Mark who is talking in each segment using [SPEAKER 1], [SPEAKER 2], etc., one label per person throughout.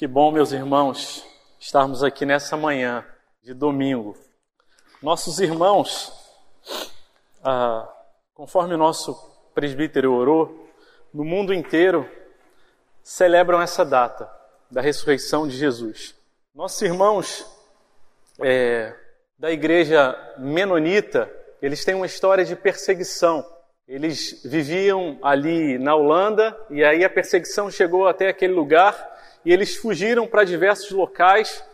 [SPEAKER 1] Que bom, meus irmãos, estarmos aqui nessa manhã de domingo. Nossos irmãos, ah, conforme o nosso presbítero orou, no mundo inteiro celebram essa data da ressurreição de Jesus. Nossos irmãos é, da igreja menonita, eles têm uma história de perseguição. Eles viviam ali na Holanda e aí a perseguição chegou até aquele lugar e eles fugiram para diversos locais.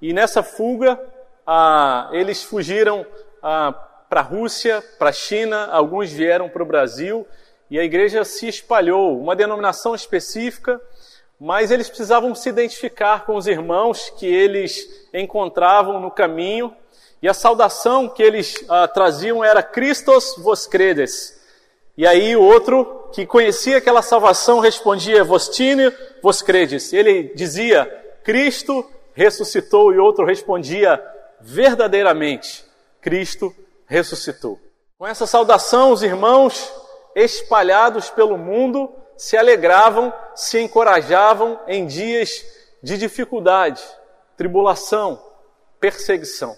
[SPEAKER 1] E nessa fuga, ah, eles fugiram ah, para a Rússia, para a China, alguns vieram para o Brasil e a igreja se espalhou, uma denominação específica, mas eles precisavam se identificar com os irmãos que eles encontravam no caminho e a saudação que eles ah, traziam era Christos vos credes. E aí o outro que conhecia aquela salvação respondia Vostine vos credes. Ele dizia Cristo ressuscitou e outro respondia verdadeiramente Cristo ressuscitou. Com essa saudação, os irmãos espalhados pelo mundo se alegravam, se encorajavam em dias de dificuldade, tribulação, perseguição.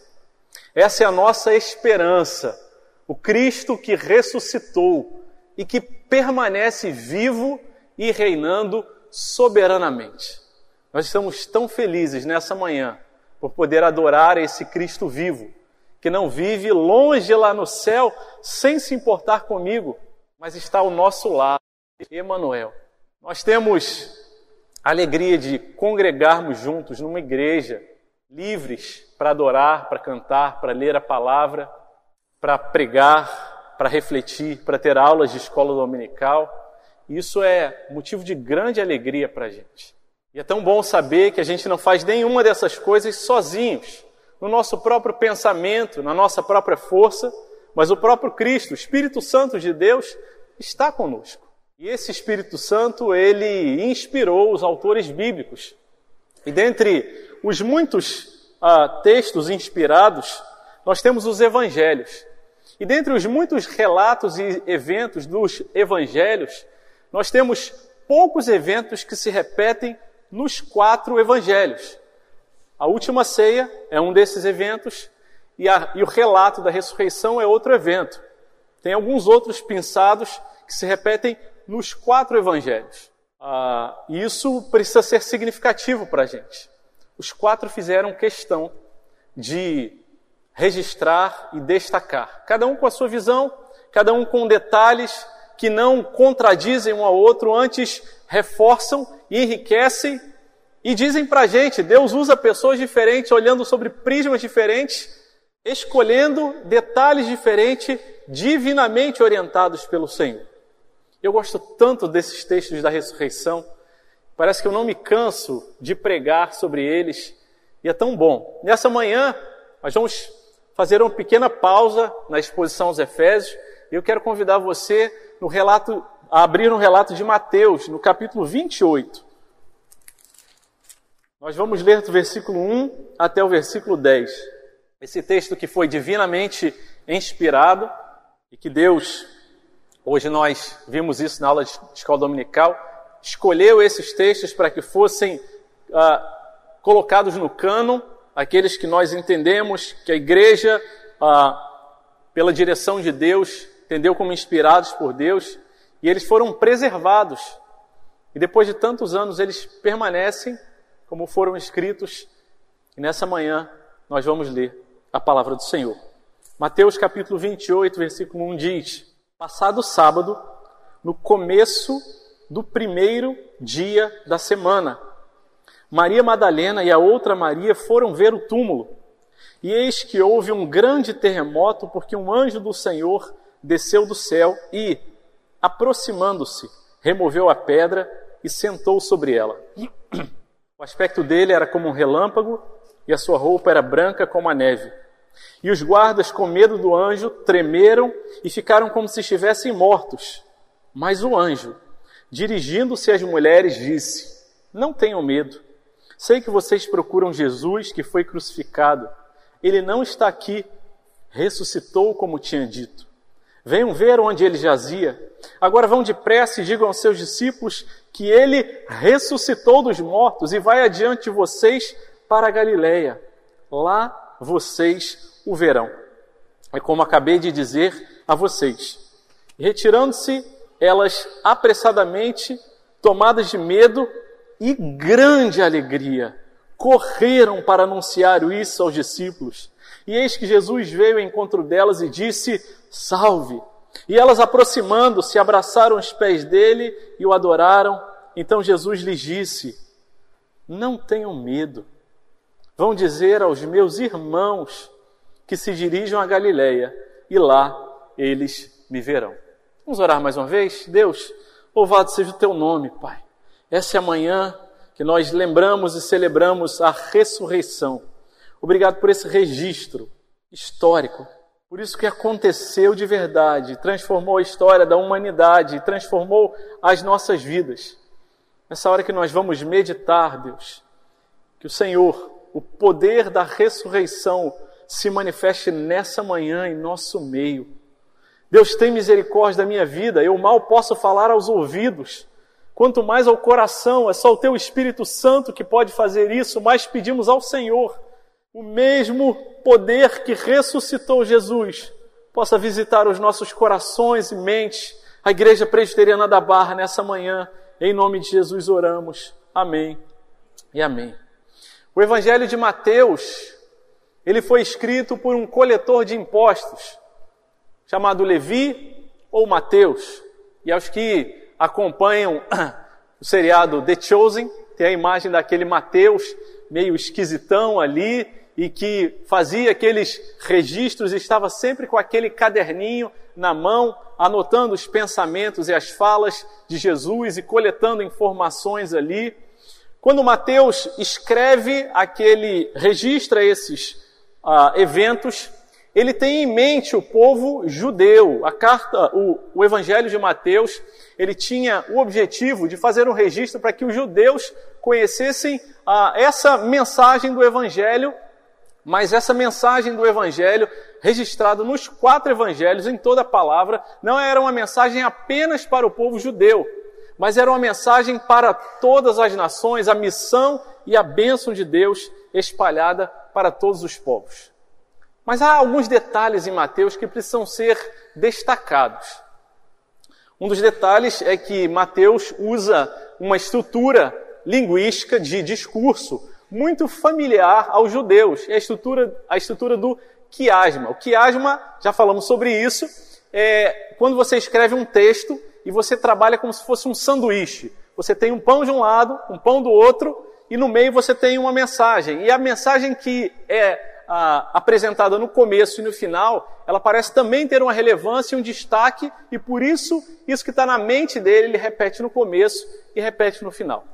[SPEAKER 1] Essa é a nossa esperança. O Cristo que ressuscitou e que permanece vivo e reinando soberanamente. Nós estamos tão felizes nessa manhã por poder adorar esse Cristo vivo, que não vive longe lá no céu sem se importar comigo, mas está ao nosso lado, Emanuel. Nós temos a alegria de congregarmos juntos numa igreja, livres para adorar, para cantar, para ler a palavra, para pregar, para refletir, para ter aulas de escola dominical. Isso é motivo de grande alegria para a gente. E é tão bom saber que a gente não faz nenhuma dessas coisas sozinhos, no nosso próprio pensamento, na nossa própria força, mas o próprio Cristo, o Espírito Santo de Deus, está conosco. E esse Espírito Santo, ele inspirou os autores bíblicos. E dentre os muitos ah, textos inspirados, nós temos os evangelhos. E dentre os muitos relatos e eventos dos evangelhos, nós temos poucos eventos que se repetem nos quatro evangelhos. A última ceia é um desses eventos e, a, e o relato da ressurreição é outro evento. Tem alguns outros pensados que se repetem nos quatro evangelhos. Ah, e isso precisa ser significativo para a gente. Os quatro fizeram questão de registrar e destacar. Cada um com a sua visão, cada um com detalhes que não contradizem um ao outro, antes reforçam e enriquecem e dizem para a gente: Deus usa pessoas diferentes, olhando sobre prismas diferentes, escolhendo detalhes diferentes, divinamente orientados pelo Senhor. Eu gosto tanto desses textos da ressurreição, parece que eu não me canso de pregar sobre eles, e é tão bom. Nessa manhã, nós vamos fazer uma pequena pausa na exposição aos Efésios. Eu quero convidar você no relato, a abrir um relato de Mateus, no capítulo 28. Nós vamos ler do versículo 1 até o versículo 10. Esse texto que foi divinamente inspirado e que Deus, hoje nós vimos isso na aula de escola dominical, escolheu esses textos para que fossem ah, colocados no cânon aqueles que nós entendemos que a igreja, ah, pela direção de Deus, entendeu como inspirados por Deus, e eles foram preservados. E depois de tantos anos, eles permanecem como foram escritos. E nessa manhã, nós vamos ler a palavra do Senhor. Mateus capítulo 28, versículo 1 diz: Passado sábado, no começo do primeiro dia da semana, Maria Madalena e a outra Maria foram ver o túmulo. E eis que houve um grande terremoto, porque um anjo do Senhor desceu do céu e, aproximando-se, removeu a pedra e sentou sobre ela. O aspecto dele era como um relâmpago e a sua roupa era branca como a neve. E os guardas, com medo do anjo, tremeram e ficaram como se estivessem mortos. Mas o anjo, dirigindo-se às mulheres, disse: Não tenham medo. Sei que vocês procuram Jesus que foi crucificado. Ele não está aqui, ressuscitou como tinha dito. Venham ver onde ele jazia. Agora vão depressa e digam aos seus discípulos que ele ressuscitou dos mortos e vai adiante de vocês para a Galileia. Lá vocês o verão. É como acabei de dizer a vocês. Retirando-se, elas apressadamente, tomadas de medo e grande alegria, correram para anunciar isso aos discípulos. E eis que Jesus veio ao encontro delas e disse: Salve! E elas, aproximando-se, abraçaram os pés dele e o adoraram. Então Jesus lhes disse: Não tenham medo. Vão dizer aos meus irmãos que se dirijam a Galiléia e lá eles me verão. Vamos orar mais uma vez? Deus, louvado seja o teu nome, Pai. Essa é a manhã que nós lembramos e celebramos a ressurreição. Obrigado por esse registro histórico, por isso que aconteceu de verdade, transformou a história da humanidade, transformou as nossas vidas. Nessa hora que nós vamos meditar, Deus, que o Senhor, o poder da ressurreição, se manifeste nessa manhã em nosso meio. Deus tem misericórdia da minha vida, eu mal posso falar aos ouvidos, quanto mais ao coração, é só o teu Espírito Santo que pode fazer isso, mas pedimos ao Senhor o mesmo poder que ressuscitou Jesus possa visitar os nossos corações e mentes. A Igreja Presbiteriana da Barra nessa manhã, em nome de Jesus oramos. Amém e amém. O Evangelho de Mateus, ele foi escrito por um coletor de impostos, chamado Levi ou Mateus. E aos que acompanham o seriado The Chosen, tem a imagem daquele Mateus meio esquisitão ali e que fazia aqueles registros, estava sempre com aquele caderninho na mão, anotando os pensamentos e as falas de Jesus e coletando informações ali. Quando Mateus escreve aquele, registra esses uh, eventos, ele tem em mente o povo judeu. A carta, o, o Evangelho de Mateus, ele tinha o objetivo de fazer um registro para que os judeus conhecessem uh, essa mensagem do Evangelho, mas essa mensagem do Evangelho, registrada nos quatro Evangelhos, em toda a palavra, não era uma mensagem apenas para o povo judeu, mas era uma mensagem para todas as nações, a missão e a bênção de Deus espalhada para todos os povos. Mas há alguns detalhes em Mateus que precisam ser destacados. Um dos detalhes é que Mateus usa uma estrutura linguística de discurso muito familiar aos judeus, é a estrutura, a estrutura do quiasma. O quiasma, já falamos sobre isso, é quando você escreve um texto e você trabalha como se fosse um sanduíche. Você tem um pão de um lado, um pão do outro, e no meio você tem uma mensagem. E a mensagem que é ah, apresentada no começo e no final, ela parece também ter uma relevância e um destaque, e por isso, isso que está na mente dele, ele repete no começo e repete no final.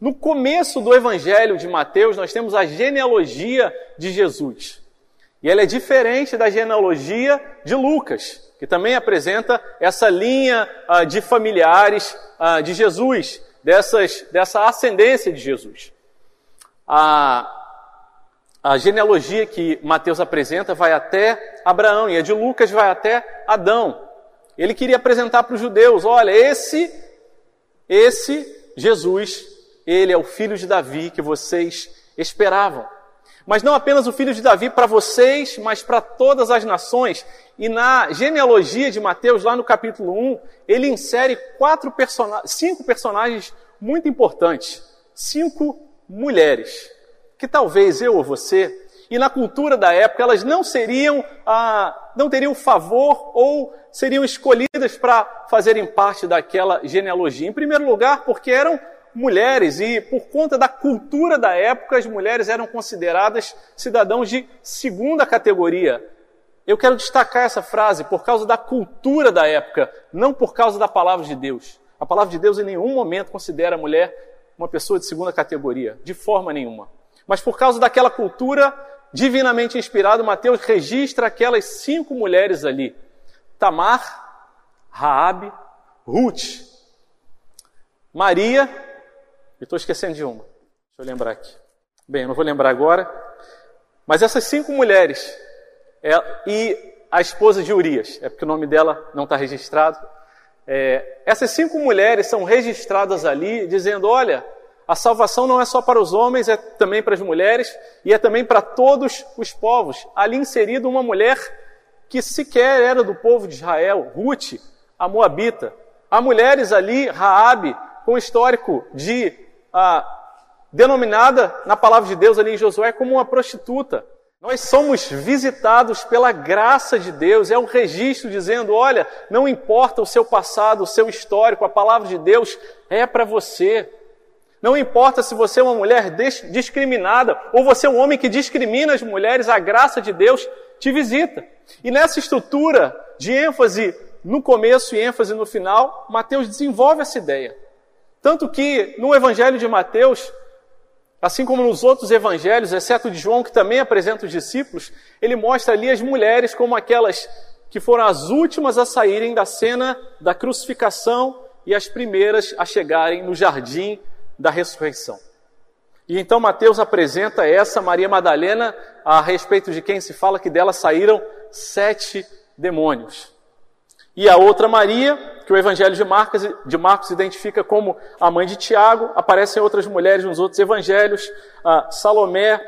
[SPEAKER 1] No começo do Evangelho de Mateus, nós temos a genealogia de Jesus. E ela é diferente da genealogia de Lucas que também apresenta essa linha uh, de familiares uh, de Jesus, dessas, dessa ascendência de Jesus. A, a genealogia que Mateus apresenta vai até Abraão e a de Lucas vai até Adão. Ele queria apresentar para os judeus: olha, esse, esse Jesus, ele é o filho de Davi que vocês esperavam. Mas não apenas o filho de Davi para vocês, mas para todas as nações. E na genealogia de Mateus, lá no capítulo 1, ele insere quatro cinco personagens muito importantes. Cinco mulheres, que talvez eu ou você, e na cultura da época, elas não seriam, ah, não teriam favor ou seriam escolhidas para fazerem parte daquela genealogia. Em primeiro lugar, porque eram mulheres e por conta da cultura da época, as mulheres eram consideradas cidadãos de segunda categoria. Eu quero destacar essa frase por causa da cultura da época, não por causa da palavra de Deus. A palavra de Deus em nenhum momento considera a mulher uma pessoa de segunda categoria, de forma nenhuma. Mas por causa daquela cultura divinamente inspirada, Mateus registra aquelas cinco mulheres ali: Tamar, Raabe, Ruth, Maria, e estou esquecendo de uma. Deixa eu lembrar aqui. Bem, não vou lembrar agora. Mas essas cinco mulheres, é, e a esposa de Urias, é porque o nome dela não está registrado. É, essas cinco mulheres são registradas ali, dizendo: olha, a salvação não é só para os homens, é também para as mulheres e é também para todos os povos. Ali inserido uma mulher que sequer era do povo de Israel, Ruth, a Moabita. Há mulheres ali, Raabe, com histórico de ah, denominada na palavra de Deus ali em Josué como uma prostituta. Nós somos visitados pela graça de Deus, é um registro dizendo: olha, não importa o seu passado, o seu histórico, a palavra de Deus é para você. Não importa se você é uma mulher discriminada ou você é um homem que discrimina as mulheres, a graça de Deus te visita. E nessa estrutura de ênfase no começo e ênfase no final, Mateus desenvolve essa ideia. Tanto que no Evangelho de Mateus, Assim como nos outros evangelhos, exceto de João, que também apresenta os discípulos, ele mostra ali as mulheres como aquelas que foram as últimas a saírem da cena da crucificação e as primeiras a chegarem no jardim da ressurreição. E então Mateus apresenta essa Maria Madalena a respeito de quem se fala que dela saíram sete demônios. E a outra Maria, que o Evangelho de Marcos, de Marcos identifica como a mãe de Tiago, aparecem outras mulheres nos outros evangelhos, Salomé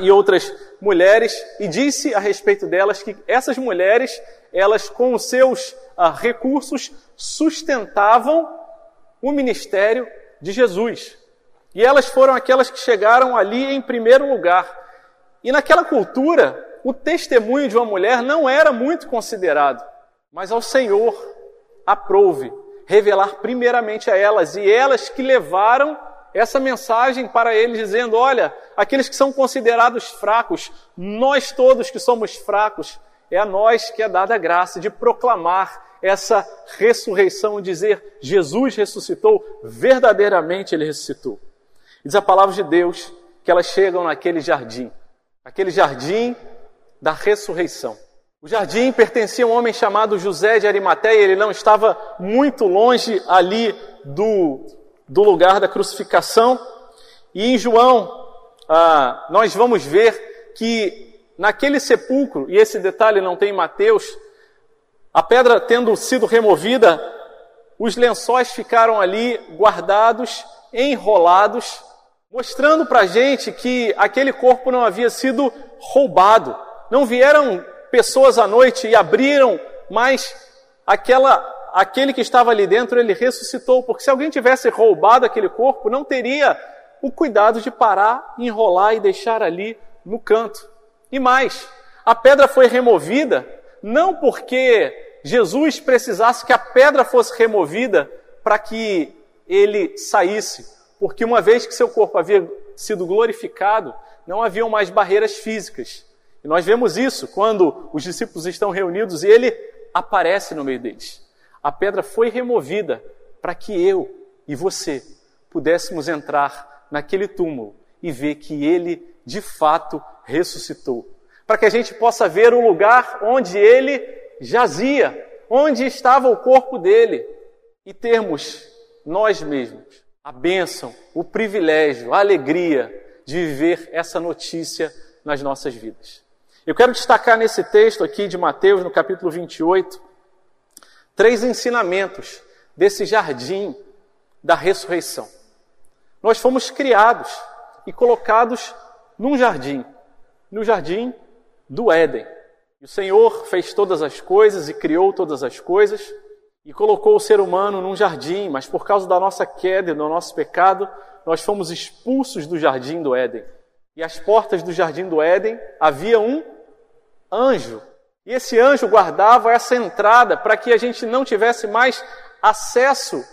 [SPEAKER 1] e outras mulheres, e disse a respeito delas que essas mulheres, elas com os seus recursos sustentavam o ministério de Jesus. E elas foram aquelas que chegaram ali em primeiro lugar. E naquela cultura, o testemunho de uma mulher não era muito considerado. Mas ao Senhor aprouve revelar primeiramente a elas, e elas que levaram essa mensagem para eles, dizendo: olha, aqueles que são considerados fracos, nós todos que somos fracos, é a nós que é dada a graça de proclamar essa ressurreição, dizer: Jesus ressuscitou, verdadeiramente ele ressuscitou. E diz a palavra de Deus que elas chegam naquele jardim, aquele jardim da ressurreição. O jardim pertencia a um homem chamado José de Arimateia, ele não estava muito longe ali do, do lugar da crucificação. E em João, ah, nós vamos ver que naquele sepulcro, e esse detalhe não tem em Mateus, a pedra tendo sido removida, os lençóis ficaram ali guardados, enrolados, mostrando para a gente que aquele corpo não havia sido roubado. Não vieram pessoas à noite e abriram, mas aquela, aquele que estava ali dentro, ele ressuscitou, porque se alguém tivesse roubado aquele corpo, não teria o cuidado de parar, enrolar e deixar ali no canto. E mais, a pedra foi removida não porque Jesus precisasse que a pedra fosse removida para que ele saísse, porque uma vez que seu corpo havia sido glorificado, não haviam mais barreiras físicas. E nós vemos isso quando os discípulos estão reunidos e ele aparece no meio deles. A pedra foi removida para que eu e você pudéssemos entrar naquele túmulo e ver que ele de fato ressuscitou. Para que a gente possa ver o lugar onde ele jazia, onde estava o corpo dele e termos nós mesmos a bênção, o privilégio, a alegria de viver essa notícia nas nossas vidas. Eu quero destacar nesse texto aqui de Mateus, no capítulo 28, três ensinamentos desse jardim da ressurreição. Nós fomos criados e colocados num jardim, no jardim do Éden. O Senhor fez todas as coisas e criou todas as coisas e colocou o ser humano num jardim, mas por causa da nossa queda e do nosso pecado, nós fomos expulsos do jardim do Éden. E às portas do jardim do Éden havia um anjo. E esse anjo guardava essa entrada para que a gente não tivesse mais acesso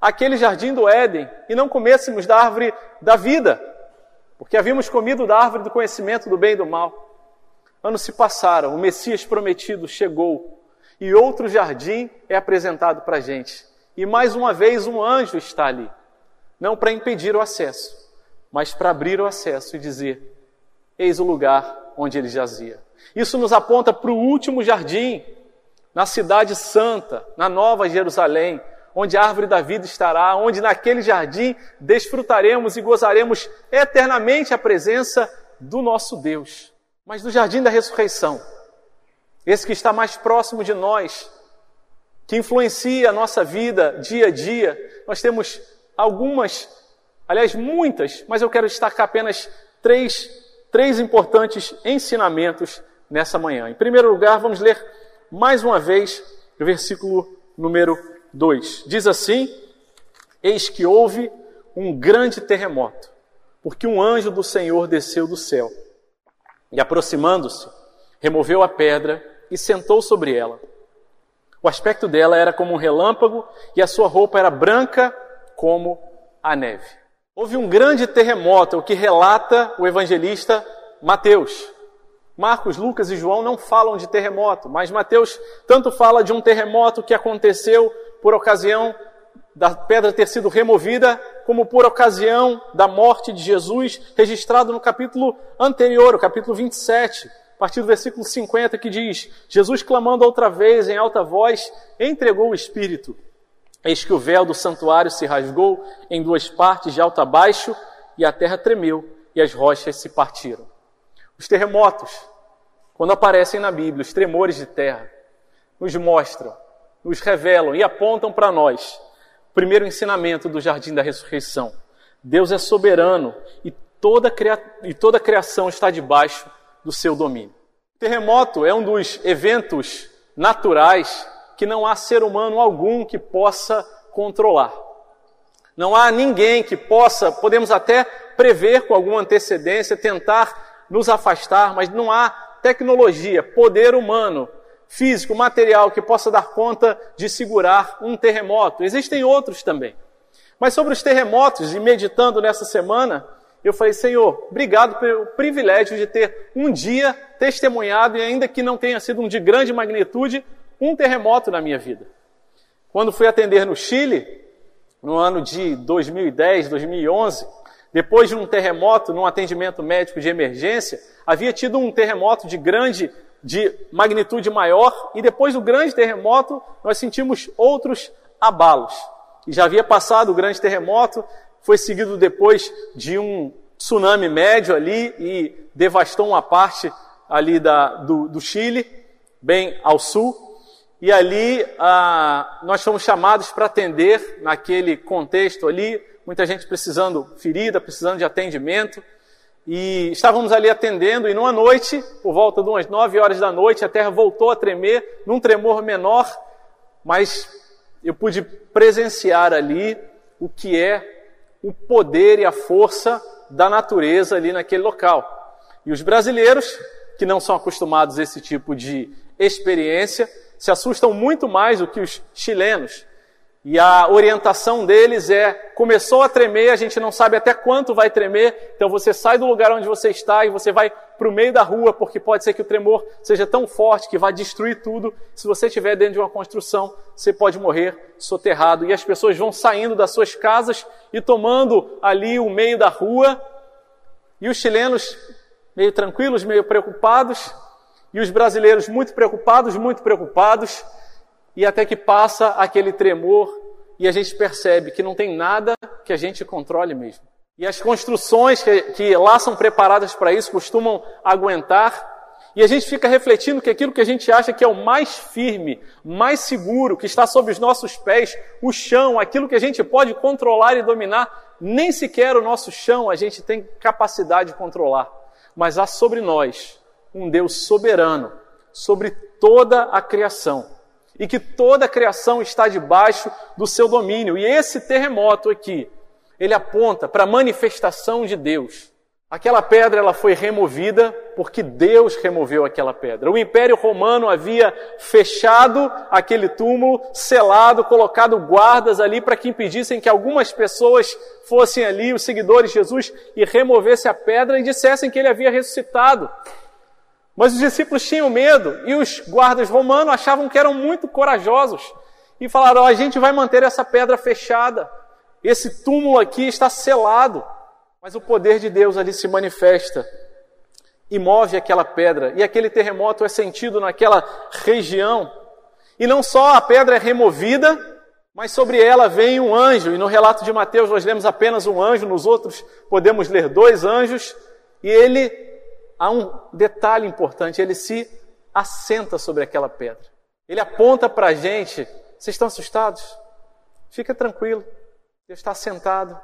[SPEAKER 1] àquele jardim do Éden e não comêssemos da árvore da vida, porque havíamos comido da árvore do conhecimento do bem e do mal. Anos se passaram, o Messias prometido chegou e outro jardim é apresentado para a gente. E mais uma vez um anjo está ali, não para impedir o acesso, mas para abrir o acesso e dizer: Eis o lugar onde ele jazia. Isso nos aponta para o último jardim, na cidade santa, na Nova Jerusalém, onde a árvore da vida estará, onde naquele jardim desfrutaremos e gozaremos eternamente a presença do nosso Deus. Mas no jardim da ressurreição, esse que está mais próximo de nós, que influencia a nossa vida dia a dia. Nós temos algumas, aliás, muitas, mas eu quero destacar apenas três, três importantes ensinamentos nessa manhã. Em primeiro lugar, vamos ler mais uma vez o versículo número 2. Diz assim: Eis que houve um grande terremoto, porque um anjo do Senhor desceu do céu e, aproximando-se, removeu a pedra e sentou sobre ela. O aspecto dela era como um relâmpago e a sua roupa era branca como a neve. Houve um grande terremoto, o que relata o evangelista Mateus. Marcos, Lucas e João não falam de terremoto, mas Mateus tanto fala de um terremoto que aconteceu por ocasião da pedra ter sido removida, como por ocasião da morte de Jesus, registrado no capítulo anterior, o capítulo 27, a partir do versículo 50, que diz: Jesus clamando outra vez em alta voz, entregou o Espírito. Eis que o véu do santuário se rasgou em duas partes, de alto a baixo, e a terra tremeu, e as rochas se partiram. Os terremotos, quando aparecem na Bíblia, os tremores de terra, nos mostram, nos revelam e apontam para nós primeiro ensinamento do jardim da ressurreição. Deus é soberano e toda, e toda a criação está debaixo do seu domínio. Terremoto é um dos eventos naturais que não há ser humano algum que possa controlar. Não há ninguém que possa, podemos até prever com alguma antecedência, tentar nos afastar, mas não há tecnologia, poder humano físico, material que possa dar conta de segurar um terremoto. Existem outros também. Mas sobre os terremotos, e meditando nessa semana, eu falei, Senhor, obrigado pelo privilégio de ter um dia testemunhado, e ainda que não tenha sido um de grande magnitude, um terremoto na minha vida. Quando fui atender no Chile, no ano de 2010, 2011, depois de um terremoto num atendimento médico de emergência, havia tido um terremoto de grande de magnitude maior, e depois do grande terremoto, nós sentimos outros abalos. E já havia passado o grande terremoto, foi seguido depois de um tsunami médio ali e devastou uma parte ali da, do, do Chile, bem ao sul. E ali ah, nós fomos chamados para atender naquele contexto ali, muita gente precisando ferida, precisando de atendimento. E estávamos ali atendendo, e numa noite, por volta de umas nove horas da noite, a terra voltou a tremer, num tremor menor, mas eu pude presenciar ali o que é o poder e a força da natureza ali naquele local. E os brasileiros, que não são acostumados a esse tipo de experiência, se assustam muito mais do que os chilenos. E a orientação deles é: começou a tremer, a gente não sabe até quanto vai tremer, então você sai do lugar onde você está e você vai para o meio da rua, porque pode ser que o tremor seja tão forte que vai destruir tudo. Se você estiver dentro de uma construção, você pode morrer soterrado. E as pessoas vão saindo das suas casas e tomando ali o meio da rua. E os chilenos, meio tranquilos, meio preocupados, e os brasileiros muito preocupados, muito preocupados e até que passa aquele tremor e a gente percebe que não tem nada que a gente controle mesmo. E as construções que, que lá são preparadas para isso costumam aguentar. E a gente fica refletindo que aquilo que a gente acha que é o mais firme, mais seguro, que está sob os nossos pés, o chão, aquilo que a gente pode controlar e dominar, nem sequer o nosso chão a gente tem capacidade de controlar. Mas há sobre nós um Deus soberano, sobre toda a criação e que toda a criação está debaixo do seu domínio. E esse terremoto aqui, ele aponta para a manifestação de Deus. Aquela pedra ela foi removida porque Deus removeu aquela pedra. O Império Romano havia fechado aquele túmulo, selado, colocado guardas ali para que impedissem que algumas pessoas fossem ali, os seguidores de Jesus, e removessem a pedra e dissessem que ele havia ressuscitado. Mas os discípulos tinham medo e os guardas romanos achavam que eram muito corajosos e falaram: oh, a gente vai manter essa pedra fechada, esse túmulo aqui está selado. Mas o poder de Deus ali se manifesta e move aquela pedra, e aquele terremoto é sentido naquela região. E não só a pedra é removida, mas sobre ela vem um anjo, e no relato de Mateus nós lemos apenas um anjo, nos outros podemos ler dois anjos, e ele há um detalhe importante: ele se assenta sobre aquela pedra. Ele aponta para a gente: vocês estão assustados? Fica tranquilo, Deus está sentado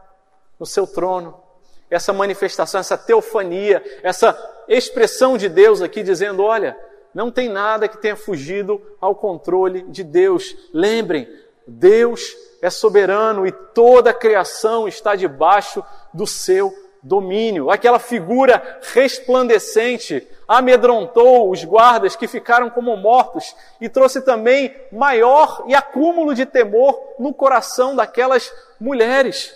[SPEAKER 1] no seu trono. Essa manifestação, essa teofania, essa expressão de Deus aqui dizendo: olha, não tem nada que tenha fugido ao controle de Deus. Lembrem, Deus é soberano e toda a criação está debaixo do seu domínio. Aquela figura resplandecente amedrontou os guardas que ficaram como mortos e trouxe também maior e acúmulo de temor no coração daquelas mulheres.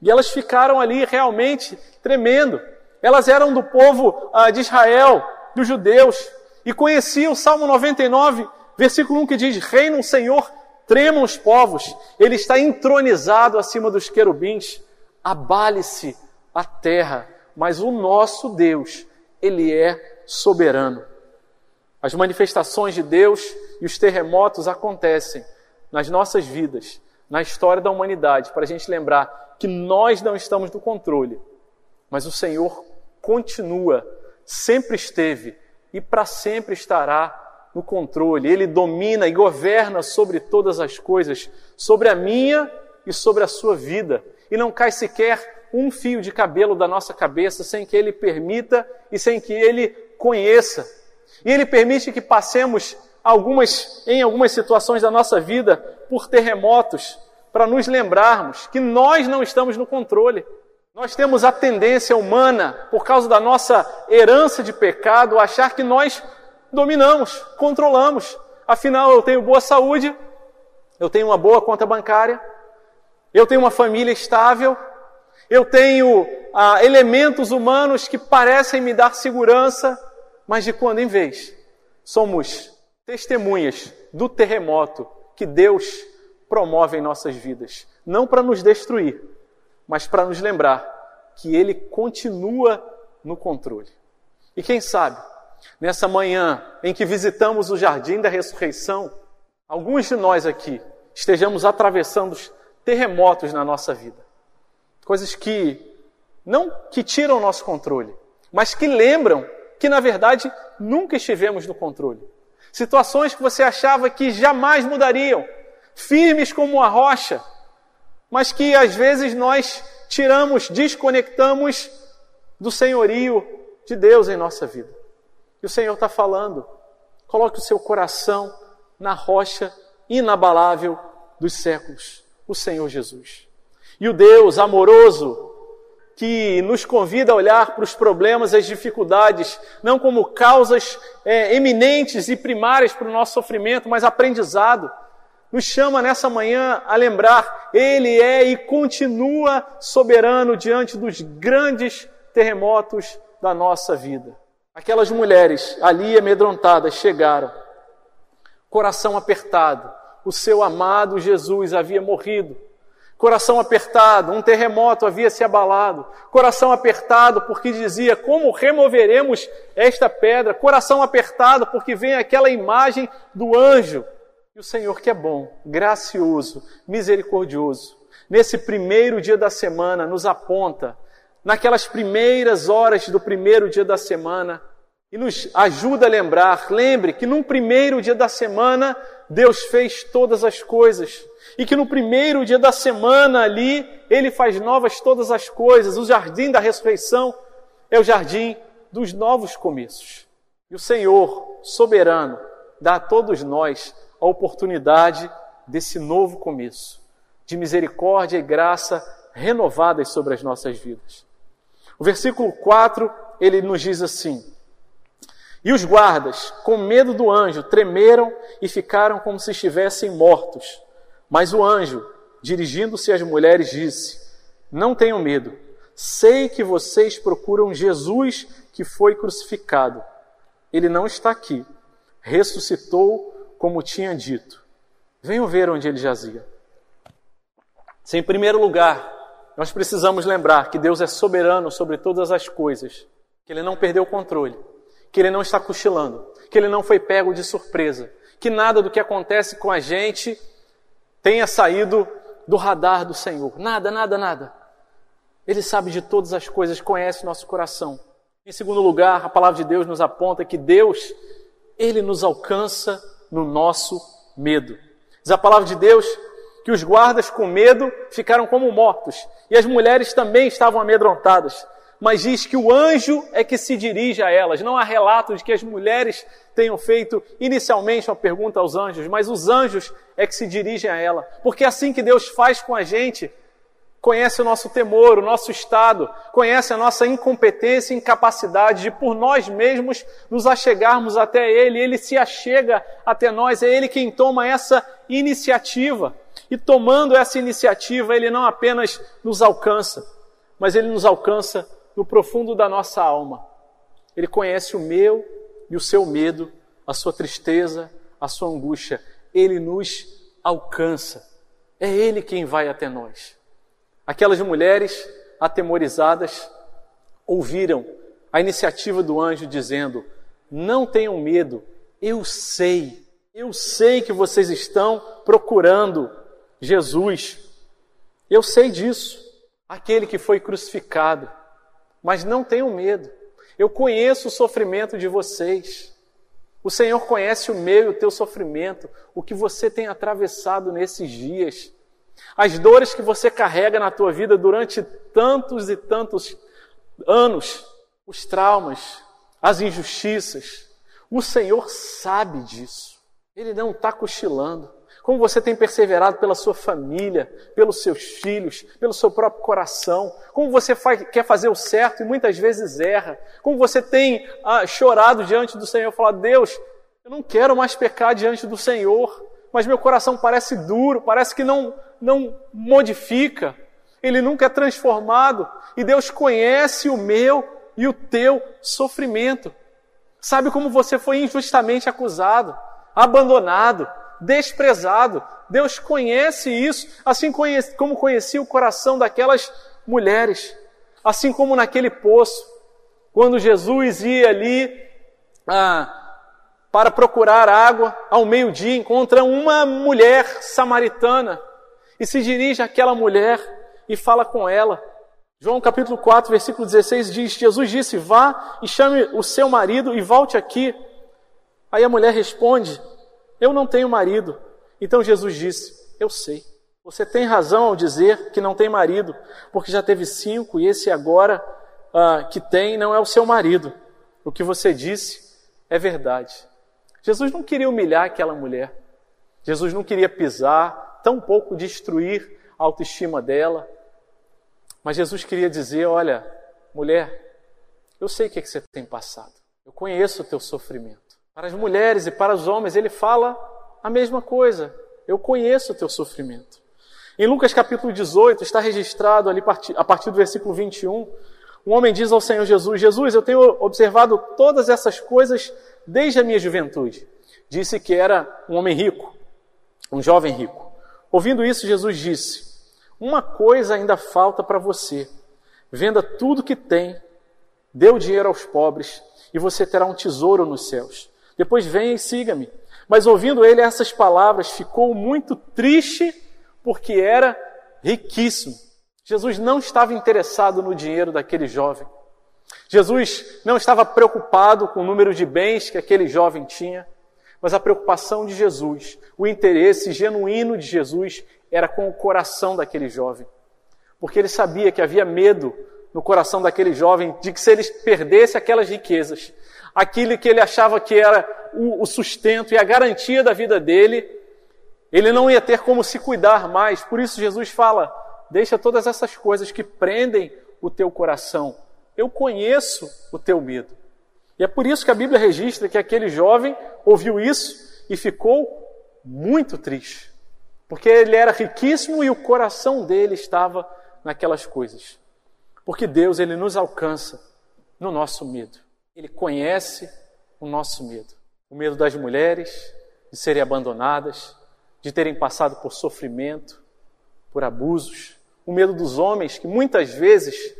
[SPEAKER 1] E elas ficaram ali realmente tremendo. Elas eram do povo ah, de Israel, dos judeus, e conheciam o Salmo 99, versículo 1 que diz: Reina o Senhor, tremam os povos, ele está entronizado acima dos querubins, abale-se a terra, mas o nosso Deus, ele é soberano. As manifestações de Deus e os terremotos acontecem nas nossas vidas, na história da humanidade, para a gente lembrar que nós não estamos no controle, mas o Senhor continua, sempre esteve e para sempre estará no controle. Ele domina e governa sobre todas as coisas, sobre a minha e sobre a sua vida. E não cai sequer um fio de cabelo da nossa cabeça sem que Ele permita e sem que Ele conheça. E Ele permite que passemos algumas, em algumas situações da nossa vida por terremotos, para nos lembrarmos que nós não estamos no controle. Nós temos a tendência humana, por causa da nossa herança de pecado, a achar que nós dominamos, controlamos. Afinal, eu tenho boa saúde, eu tenho uma boa conta bancária, eu tenho uma família estável, eu tenho ah, elementos humanos que parecem me dar segurança, mas de quando em vez somos testemunhas do terremoto que Deus promove em nossas vidas, não para nos destruir, mas para nos lembrar que Ele continua no controle. E quem sabe, nessa manhã em que visitamos o jardim da ressurreição, alguns de nós aqui estejamos atravessando terremotos na nossa vida coisas que não que tiram o nosso controle, mas que lembram que na verdade nunca estivemos no controle. Situações que você achava que jamais mudariam, firmes como uma rocha, mas que às vezes nós tiramos, desconectamos do senhorio de Deus em nossa vida. E o Senhor está falando: coloque o seu coração na rocha inabalável dos séculos, o Senhor Jesus. E o Deus amoroso, que nos convida a olhar para os problemas as dificuldades, não como causas é, eminentes e primárias para o nosso sofrimento, mas aprendizado, nos chama nessa manhã a lembrar, Ele é e continua soberano diante dos grandes terremotos da nossa vida. Aquelas mulheres ali amedrontadas chegaram, coração apertado, o seu amado Jesus havia morrido Coração apertado, um terremoto havia se abalado. Coração apertado porque dizia: Como removeremos esta pedra? Coração apertado porque vem aquela imagem do anjo. E o Senhor, que é bom, gracioso, misericordioso, nesse primeiro dia da semana, nos aponta, naquelas primeiras horas do primeiro dia da semana, e nos ajuda a lembrar. Lembre que num primeiro dia da semana, Deus fez todas as coisas e que no primeiro dia da semana ali, ele faz novas todas as coisas. O jardim da ressurreição é o jardim dos novos começos. E o Senhor, soberano, dá a todos nós a oportunidade desse novo começo, de misericórdia e graça renovadas sobre as nossas vidas. O versículo 4, ele nos diz assim: E os guardas, com medo do anjo, tremeram e ficaram como se estivessem mortos. Mas o anjo, dirigindo-se às mulheres, disse: Não tenham medo. Sei que vocês procuram Jesus que foi crucificado. Ele não está aqui. Ressuscitou como tinha dito. Venham ver onde ele jazia. Se em primeiro lugar, nós precisamos lembrar que Deus é soberano sobre todas as coisas, que ele não perdeu o controle, que ele não está cochilando, que ele não foi pego de surpresa, que nada do que acontece com a gente tenha saído do radar do Senhor. Nada, nada, nada. Ele sabe de todas as coisas, conhece nosso coração. Em segundo lugar, a palavra de Deus nos aponta que Deus, ele nos alcança no nosso medo. Diz a palavra de Deus que os guardas com medo ficaram como mortos e as mulheres também estavam amedrontadas. Mas diz que o anjo é que se dirige a elas. Não há relato de que as mulheres tenham feito inicialmente uma pergunta aos anjos, mas os anjos é que se dirigem a ela. Porque é assim que Deus faz com a gente conhece o nosso temor, o nosso estado, conhece a nossa incompetência e incapacidade de por nós mesmos nos achegarmos até Ele, Ele se achega até nós, é Ele quem toma essa iniciativa. E tomando essa iniciativa, Ele não apenas nos alcança, mas Ele nos alcança no profundo da nossa alma. Ele conhece o meu e o seu medo, a sua tristeza, a sua angústia. Ele nos alcança. É Ele quem vai até nós. Aquelas mulheres atemorizadas ouviram a iniciativa do anjo dizendo: Não tenham medo, eu sei, eu sei que vocês estão procurando Jesus. Eu sei disso, aquele que foi crucificado. Mas não tenham medo, eu conheço o sofrimento de vocês. O Senhor conhece o meu e o teu sofrimento, o que você tem atravessado nesses dias. As dores que você carrega na tua vida durante tantos e tantos anos, os traumas, as injustiças, o Senhor sabe disso. Ele não está cochilando. Como você tem perseverado pela sua família, pelos seus filhos, pelo seu próprio coração. Como você faz, quer fazer o certo e muitas vezes erra. Como você tem ah, chorado diante do Senhor, falar: Deus, eu não quero mais pecar diante do Senhor, mas meu coração parece duro, parece que não, não modifica, ele nunca é transformado, e Deus conhece o meu e o teu sofrimento. Sabe como você foi injustamente acusado, abandonado, desprezado. Deus conhece isso, assim como conhecia o coração daquelas mulheres, assim como naquele poço, quando Jesus ia ali ah, para procurar água ao meio-dia, encontra uma mulher samaritana e se dirige àquela mulher e fala com ela. João capítulo 4, versículo 16 diz: Jesus disse: Vá e chame o seu marido e volte aqui. Aí a mulher responde: Eu não tenho marido. Então Jesus disse: Eu sei. Você tem razão ao dizer que não tem marido, porque já teve cinco e esse agora uh, que tem não é o seu marido. O que você disse é verdade. Jesus não queria humilhar aquela mulher. Jesus não queria pisar, tampouco destruir a autoestima dela. Mas Jesus queria dizer: olha, mulher, eu sei o que, é que você tem passado, eu conheço o teu sofrimento. Para as mulheres e para os homens, ele fala a mesma coisa: eu conheço o teu sofrimento. Em Lucas capítulo 18, está registrado ali a partir do versículo 21, um homem diz ao Senhor Jesus: Jesus, eu tenho observado todas essas coisas desde a minha juventude. Disse que era um homem rico, um jovem rico. Ouvindo isso, Jesus disse: Uma coisa ainda falta para você. Venda tudo que tem, dê o dinheiro aos pobres, e você terá um tesouro nos céus. Depois venha e siga-me. Mas ouvindo ele essas palavras, ficou muito triste, porque era riquíssimo. Jesus não estava interessado no dinheiro daquele jovem. Jesus não estava preocupado com o número de bens que aquele jovem tinha. Mas a preocupação de Jesus, o interesse genuíno de Jesus era com o coração daquele jovem. Porque ele sabia que havia medo no coração daquele jovem de que se ele perdesse aquelas riquezas, aquilo que ele achava que era o sustento e a garantia da vida dele, ele não ia ter como se cuidar mais. Por isso Jesus fala: deixa todas essas coisas que prendem o teu coração. Eu conheço o teu medo. E é por isso que a Bíblia registra que aquele jovem ouviu isso e ficou muito triste. Porque ele era riquíssimo e o coração dele estava naquelas coisas. Porque Deus, ele nos alcança no nosso medo. Ele conhece o nosso medo. O medo das mulheres de serem abandonadas, de terem passado por sofrimento, por abusos. O medo dos homens que muitas vezes,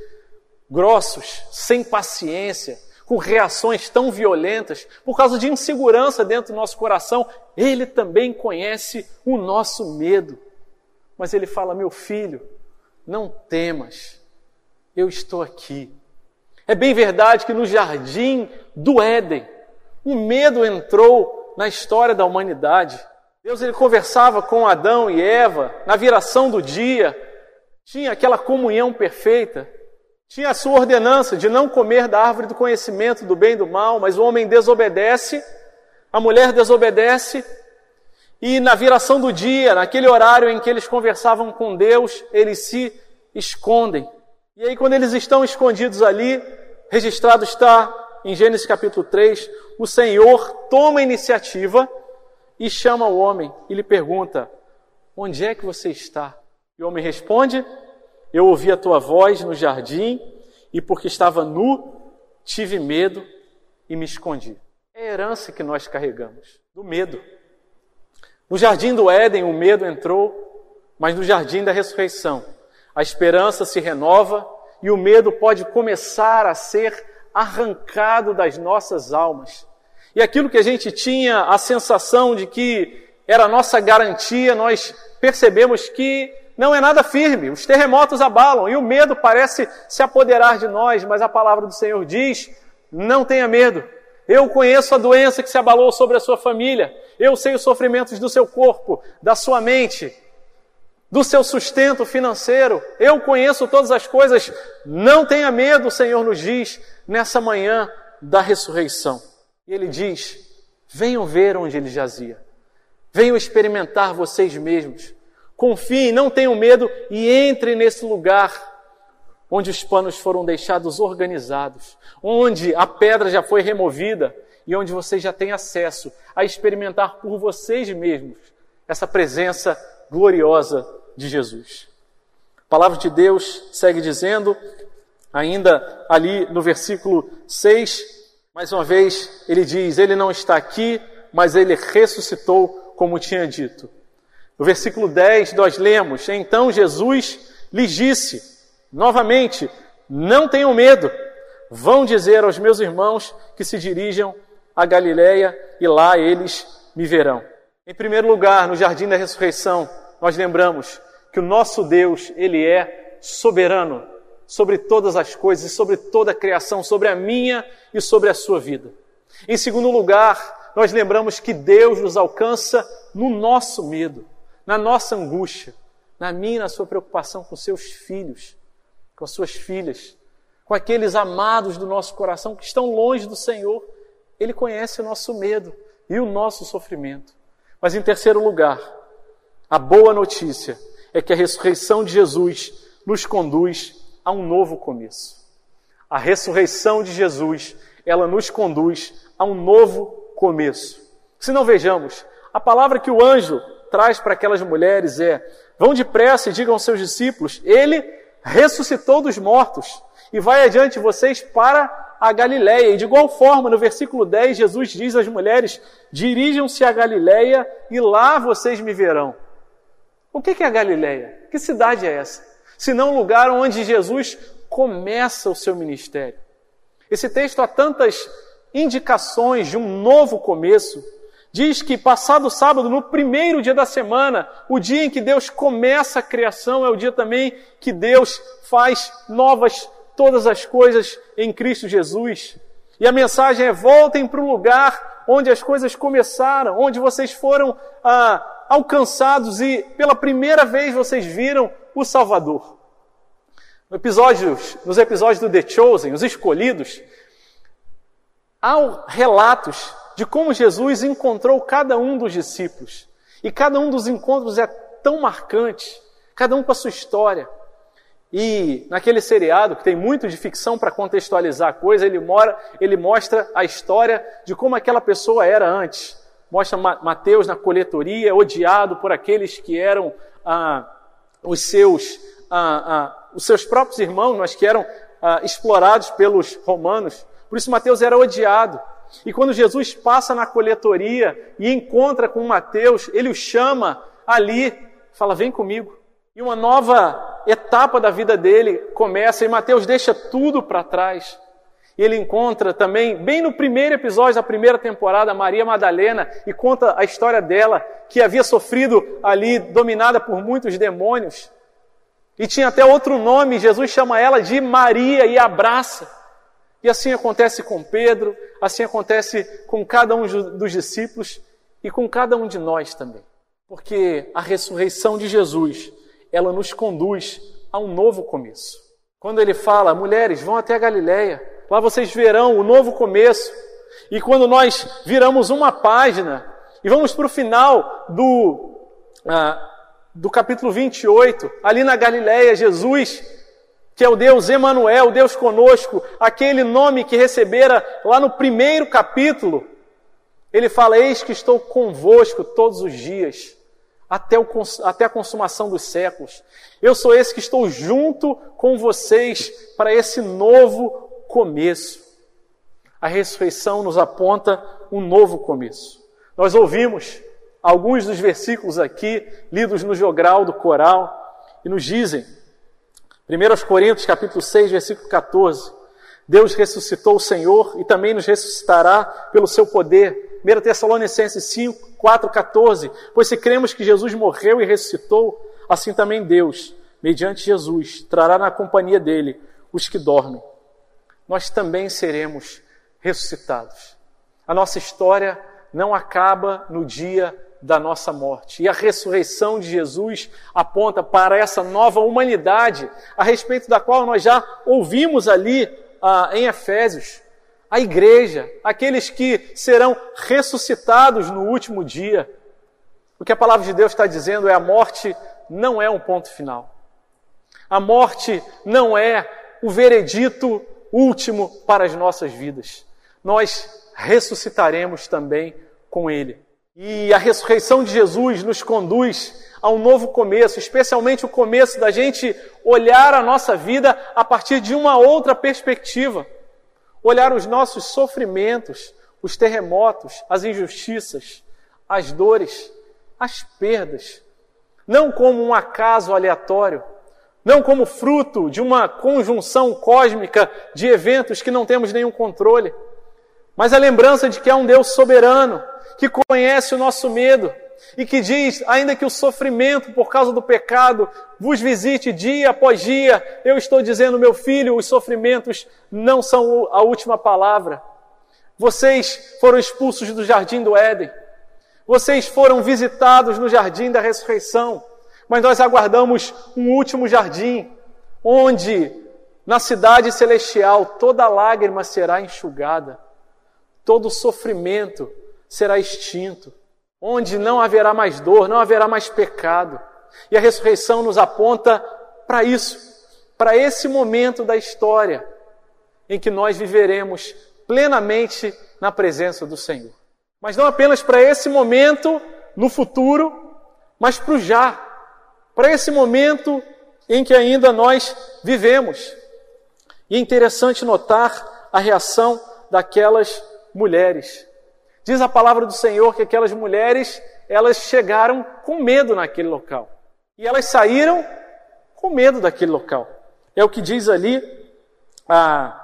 [SPEAKER 1] grossos, sem paciência, com reações tão violentas, por causa de insegurança dentro do nosso coração, Ele também conhece o nosso medo. Mas Ele fala: Meu filho, não temas, eu estou aqui. É bem verdade que no jardim do Éden, O medo entrou na história da humanidade. Deus ele conversava com Adão e Eva na viração do dia, tinha aquela comunhão perfeita, tinha a sua ordenança de não comer da árvore do conhecimento do bem e do mal, mas o homem desobedece, a mulher desobedece, e na viração do dia, naquele horário em que eles conversavam com Deus, eles se escondem. E aí, quando eles estão escondidos ali, registrado está em Gênesis capítulo 3, o Senhor toma a iniciativa e chama o homem e lhe pergunta: Onde é que você está? E o homem responde: Eu ouvi a tua voz no jardim e porque estava nu, tive medo e me escondi. É a herança que nós carregamos, do medo. No jardim do Éden, o medo entrou, mas no jardim da ressurreição, a esperança se renova e o medo pode começar a ser arrancado das nossas almas. E aquilo que a gente tinha a sensação de que era nossa garantia, nós percebemos que não é nada firme. Os terremotos abalam e o medo parece se apoderar de nós, mas a palavra do Senhor diz: não tenha medo. Eu conheço a doença que se abalou sobre a sua família. Eu sei os sofrimentos do seu corpo, da sua mente, do seu sustento financeiro. Eu conheço todas as coisas. Não tenha medo, o Senhor nos diz nessa manhã da ressurreição. E ele diz: venham ver onde ele jazia. Venham experimentar vocês mesmos. Confiem, não tenham medo e entrem nesse lugar onde os panos foram deixados organizados, onde a pedra já foi removida e onde vocês já têm acesso a experimentar por vocês mesmos essa presença gloriosa de Jesus. A palavra de Deus segue dizendo, ainda ali no versículo 6, mais uma vez, ele diz: Ele não está aqui, mas ele ressuscitou, como tinha dito. No versículo 10, nós lemos: Então Jesus lhes disse, novamente, não tenham medo, vão dizer aos meus irmãos que se dirijam a Galiléia e lá eles me verão. Em primeiro lugar, no jardim da ressurreição, nós lembramos que o nosso Deus, ele é soberano sobre todas as coisas, sobre toda a criação, sobre a minha e sobre a sua vida. Em segundo lugar, nós lembramos que Deus nos alcança no nosso medo, na nossa angústia, na minha e na sua preocupação com seus filhos, com as suas filhas, com aqueles amados do nosso coração que estão longe do Senhor. Ele conhece o nosso medo e o nosso sofrimento. Mas em terceiro lugar, a boa notícia é que a ressurreição de Jesus nos conduz a um novo começo. A ressurreição de Jesus, ela nos conduz a um novo começo. Se não vejamos, a palavra que o anjo traz para aquelas mulheres é: vão depressa e digam aos seus discípulos, ele ressuscitou dos mortos e vai adiante vocês para a Galiléia. E de igual forma, no versículo 10, Jesus diz às mulheres: dirijam-se à Galiléia e lá vocês me verão. O que é a Galiléia? Que cidade é essa? senão o lugar onde Jesus começa o seu ministério. Esse texto há tantas indicações de um novo começo. Diz que passado sábado, no primeiro dia da semana, o dia em que Deus começa a criação, é o dia também que Deus faz novas todas as coisas em Cristo Jesus. E a mensagem é: voltem para o lugar onde as coisas começaram, onde vocês foram ah, alcançados e pela primeira vez vocês viram o Salvador. No episódios, nos episódios do The Chosen, os escolhidos, há relatos de como Jesus encontrou cada um dos discípulos. E cada um dos encontros é tão marcante, cada um com a sua história. E naquele seriado, que tem muito de ficção para contextualizar a coisa, ele, mora, ele mostra a história de como aquela pessoa era antes. Mostra Mateus na coletoria, odiado por aqueles que eram ah, os seus, ah, ah, os seus próprios irmãos, mas que eram ah, explorados pelos romanos. Por isso Mateus era odiado. E quando Jesus passa na coletoria e encontra com Mateus, ele o chama ali, fala: Vem comigo. E uma nova etapa da vida dele começa, e Mateus deixa tudo para trás. E ele encontra também, bem no primeiro episódio da primeira temporada, Maria Madalena e conta a história dela, que havia sofrido ali, dominada por muitos demônios. E tinha até outro nome, Jesus chama ela de Maria e abraça. E assim acontece com Pedro, assim acontece com cada um dos discípulos e com cada um de nós também. Porque a ressurreição de Jesus, ela nos conduz a um novo começo. Quando ele fala, mulheres, vão até a Galileia, lá vocês verão o novo começo. E quando nós viramos uma página e vamos para o final do, ah, do capítulo 28, ali na Galileia, Jesus que é o Deus Emanuel, o Deus conosco, aquele nome que recebera lá no primeiro capítulo. Ele fala: Eis que estou convosco todos os dias, até, o, até a consumação dos séculos. Eu sou esse que estou junto com vocês para esse novo começo. A ressurreição nos aponta um novo começo. Nós ouvimos alguns dos versículos aqui, lidos no jogral do coral, e nos dizem 1 Coríntios capítulo 6, versículo 14. Deus ressuscitou o Senhor e também nos ressuscitará pelo seu poder. 1 Tessalonicenses 5, 4, 14. Pois se cremos que Jesus morreu e ressuscitou, assim também Deus, mediante Jesus, trará na companhia dele os que dormem. Nós também seremos ressuscitados. A nossa história não acaba no dia da nossa morte. E a ressurreição de Jesus aponta para essa nova humanidade, a respeito da qual nós já ouvimos ali ah, em Efésios. A igreja, aqueles que serão ressuscitados no último dia. O que a palavra de Deus está dizendo é a morte não é um ponto final. A morte não é o veredito último para as nossas vidas. Nós ressuscitaremos também com Ele. E a ressurreição de Jesus nos conduz a um novo começo, especialmente o começo da gente olhar a nossa vida a partir de uma outra perspectiva. Olhar os nossos sofrimentos, os terremotos, as injustiças, as dores, as perdas, não como um acaso aleatório, não como fruto de uma conjunção cósmica de eventos que não temos nenhum controle, mas a lembrança de que há um Deus soberano, que conhece o nosso medo e que diz, ainda que o sofrimento por causa do pecado vos visite dia após dia, eu estou dizendo, meu filho, os sofrimentos não são a última palavra. Vocês foram expulsos do jardim do Éden. Vocês foram visitados no jardim da ressurreição. Mas nós aguardamos um último jardim, onde na cidade celestial toda lágrima será enxugada, todo sofrimento será extinto, onde não haverá mais dor, não haverá mais pecado. E a ressurreição nos aponta para isso, para esse momento da história em que nós viveremos plenamente na presença do Senhor. Mas não apenas para esse momento no futuro, mas para o já, para esse momento em que ainda nós vivemos. E é interessante notar a reação daquelas mulheres. Diz a palavra do Senhor que aquelas mulheres, elas chegaram com medo naquele local. E elas saíram com medo daquele local. É o que diz ali ah,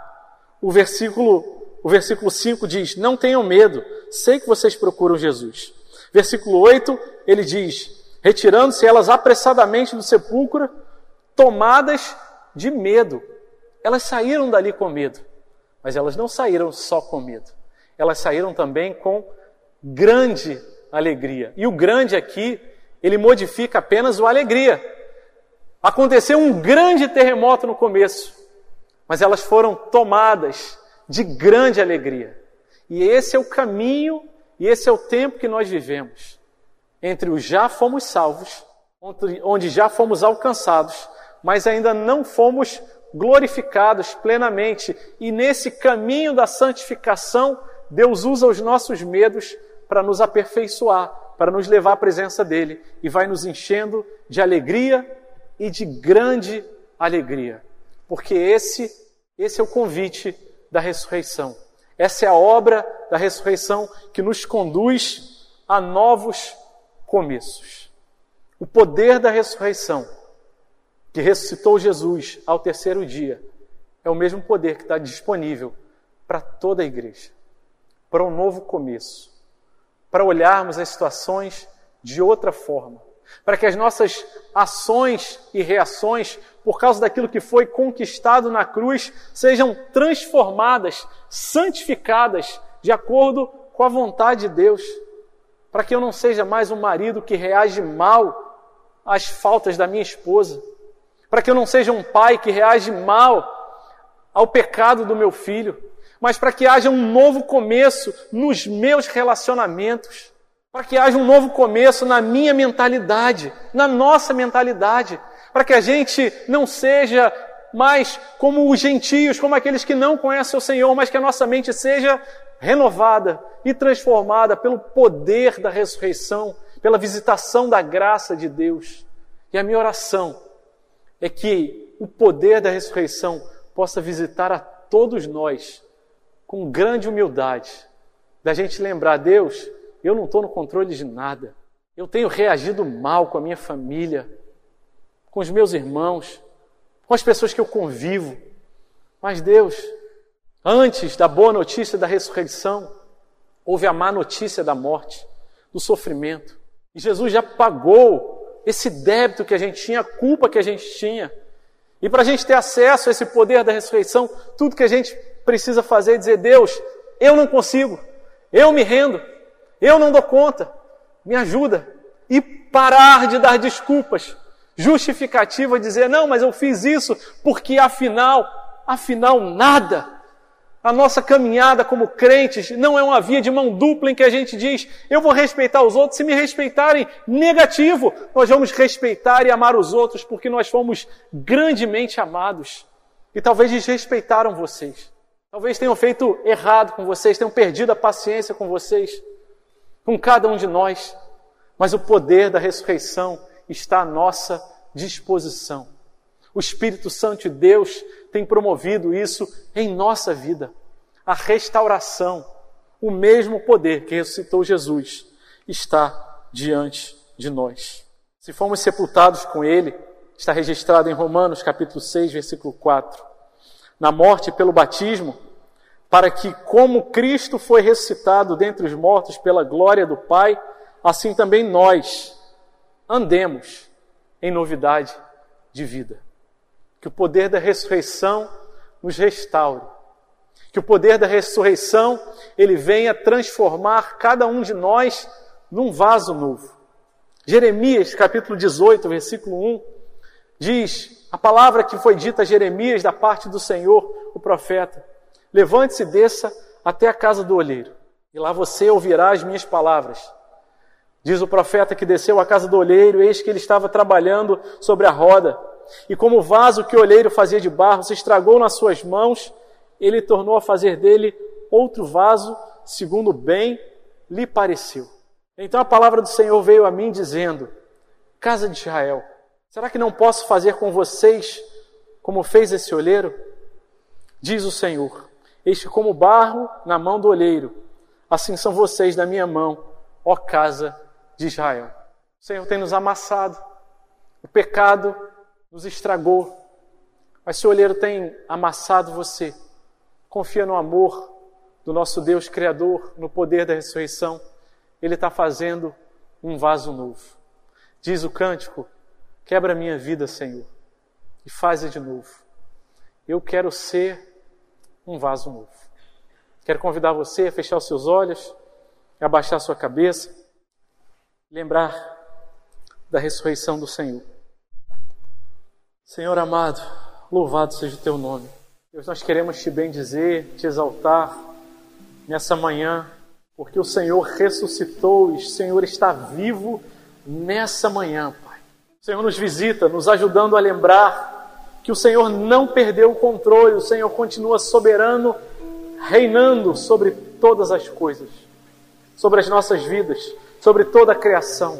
[SPEAKER 1] o versículo o versículo 5 diz: Não tenham medo, sei que vocês procuram Jesus. Versículo 8, ele diz: Retirando-se elas apressadamente do sepulcro, tomadas de medo. Elas saíram dali com medo, mas elas não saíram só com medo elas saíram também com grande alegria. E o grande aqui, ele modifica apenas o alegria. Aconteceu um grande terremoto no começo, mas elas foram tomadas de grande alegria. E esse é o caminho e esse é o tempo que nós vivemos. Entre o já fomos salvos, onde já fomos alcançados, mas ainda não fomos glorificados plenamente. E nesse caminho da santificação, Deus usa os nossos medos para nos aperfeiçoar, para nos levar à presença dele e vai nos enchendo de alegria e de grande alegria. Porque esse, esse é o convite da ressurreição. Essa é a obra da ressurreição que nos conduz a novos começos. O poder da ressurreição, que ressuscitou Jesus ao terceiro dia, é o mesmo poder que está disponível para toda a igreja para um novo começo, para olharmos as situações de outra forma, para que as nossas ações e reações por causa daquilo que foi conquistado na cruz, sejam transformadas, santificadas, de acordo com a vontade de Deus. Para que eu não seja mais um marido que reage mal às faltas da minha esposa. Para que eu não seja um pai que reage mal ao pecado do meu filho. Mas para que haja um novo começo nos meus relacionamentos para que haja um novo começo na minha mentalidade, na nossa mentalidade, para que a gente não seja mais como os gentios, como aqueles que não conhecem o Senhor, mas que a nossa mente seja renovada e transformada pelo poder da ressurreição, pela visitação da graça de Deus. E a minha oração é que o poder da ressurreição possa visitar a todos nós com grande humildade, da gente lembrar, Deus, eu não estou no controle de nada. Eu tenho reagido mal com a minha família, com os meus irmãos, com as pessoas que eu convivo. Mas Deus, antes da boa notícia da ressurreição, houve a má notícia da morte, do sofrimento. E Jesus já pagou esse débito que a gente tinha, a culpa que a gente tinha. E para a gente ter acesso a esse poder da ressurreição, tudo que a gente precisa fazer é dizer: Deus, eu não consigo, eu me rendo, eu não dou conta, me ajuda. E parar de dar desculpas, justificativa, dizer, não, mas eu fiz isso porque afinal, afinal, nada. A nossa caminhada como crentes não é uma via de mão dupla em que a gente diz, eu vou respeitar os outros, se me respeitarem, negativo. Nós vamos respeitar e amar os outros porque nós fomos grandemente amados. E talvez desrespeitaram vocês. Talvez tenham feito errado com vocês, tenham perdido a paciência com vocês com cada um de nós, mas o poder da ressurreição está à nossa disposição. O Espírito Santo de Deus tem promovido isso em nossa vida. A restauração, o mesmo poder que ressuscitou Jesus, está diante de nós. Se fomos sepultados com Ele, está registrado em Romanos capítulo 6, versículo 4. Na morte pelo batismo, para que, como Cristo foi ressuscitado dentre os mortos pela glória do Pai, assim também nós andemos em novidade de vida. Que o poder da ressurreição nos restaure. Que o poder da ressurreição ele venha transformar cada um de nós num vaso novo. Jeremias, capítulo 18, versículo 1, diz a palavra que foi dita a Jeremias da parte do Senhor, o profeta. Levante-se e desça até a casa do olheiro, e lá você ouvirá as minhas palavras. Diz o profeta que desceu à casa do olheiro, eis que ele estava trabalhando sobre a roda, e como o vaso que o olheiro fazia de barro se estragou nas suas mãos, ele tornou a fazer dele outro vaso, segundo bem lhe pareceu. Então a palavra do Senhor veio a mim dizendo: Casa de Israel, será que não posso fazer com vocês como fez esse olheiro? Diz o Senhor: este como barro na mão do olheiro, assim são vocês na minha mão, ó casa de Israel. O Senhor tem nos amassado, o pecado nos estragou, mas se o olheiro tem amassado você, confia no amor do nosso Deus Criador, no poder da ressurreição, Ele está fazendo um vaso novo. Diz o cântico: quebra minha vida, Senhor, e faz de novo. Eu quero ser um vaso novo. Quero convidar você a fechar os seus olhos, abaixar sua cabeça, lembrar da ressurreição do Senhor. Senhor amado, louvado seja o teu nome. Deus, nós queremos te bendizer, te exaltar nessa manhã, porque o Senhor ressuscitou e o Senhor está vivo nessa manhã, Pai. O Senhor nos visita, nos ajudando a lembrar que o Senhor não perdeu o controle, o Senhor continua soberano, reinando sobre todas as coisas, sobre as nossas vidas, sobre toda a criação.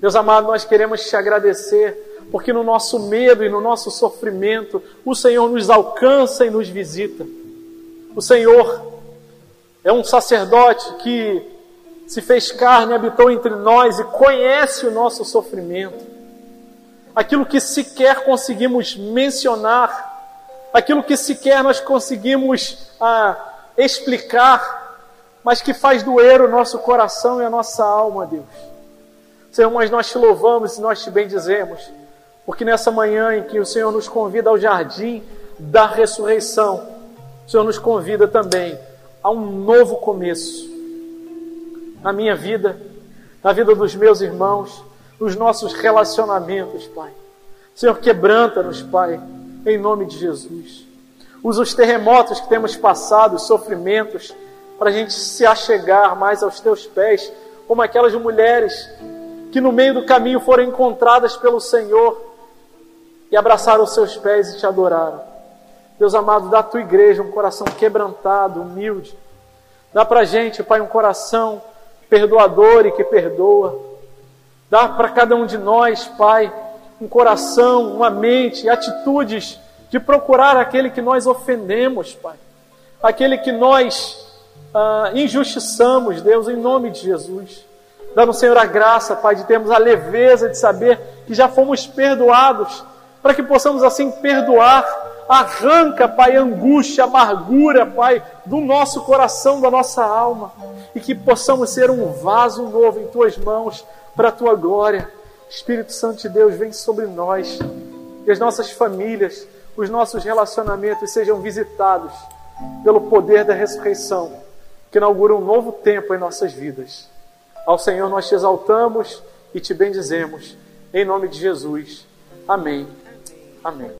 [SPEAKER 1] Deus amado, nós queremos te agradecer, porque no nosso medo e no nosso sofrimento, o Senhor nos alcança e nos visita. O Senhor é um sacerdote que se fez carne, habitou entre nós e conhece o nosso sofrimento aquilo que sequer conseguimos mencionar, aquilo que sequer nós conseguimos ah, explicar, mas que faz doer o nosso coração e a nossa alma, Deus. Senhor, mas nós te louvamos e nós te bendizemos, Porque nessa manhã em que o Senhor nos convida ao jardim da ressurreição, o Senhor nos convida também a um novo começo na minha vida, na vida dos meus irmãos, nos nossos relacionamentos, Pai. Senhor, quebranta-nos, Pai, em nome de Jesus. Usa os terremotos que temos passado, os sofrimentos, para a gente se achegar mais aos teus pés, como aquelas mulheres que no meio do caminho foram encontradas pelo Senhor e abraçaram os seus pés e te adoraram. Deus amado, dá à tua igreja um coração quebrantado, humilde. Dá para gente, Pai, um coração perdoador e que perdoa. Dá para cada um de nós, Pai, um coração, uma mente, atitudes de procurar aquele que nós ofendemos, Pai. Aquele que nós ah, injustiçamos, Deus, em nome de Jesus. Dá no Senhor a graça, Pai, de termos a leveza de saber que já fomos perdoados, para que possamos assim perdoar. Arranca, Pai, angústia, amargura, Pai, do nosso coração, da nossa alma, e que possamos ser um vaso novo em Tuas mãos, para a Tua glória. Espírito Santo de Deus, vem sobre nós e as nossas famílias, os nossos relacionamentos sejam visitados pelo poder da ressurreição, que inaugura um novo tempo em nossas vidas. Ao Senhor nós te exaltamos e te bendizemos, em nome de Jesus. Amém. Amém.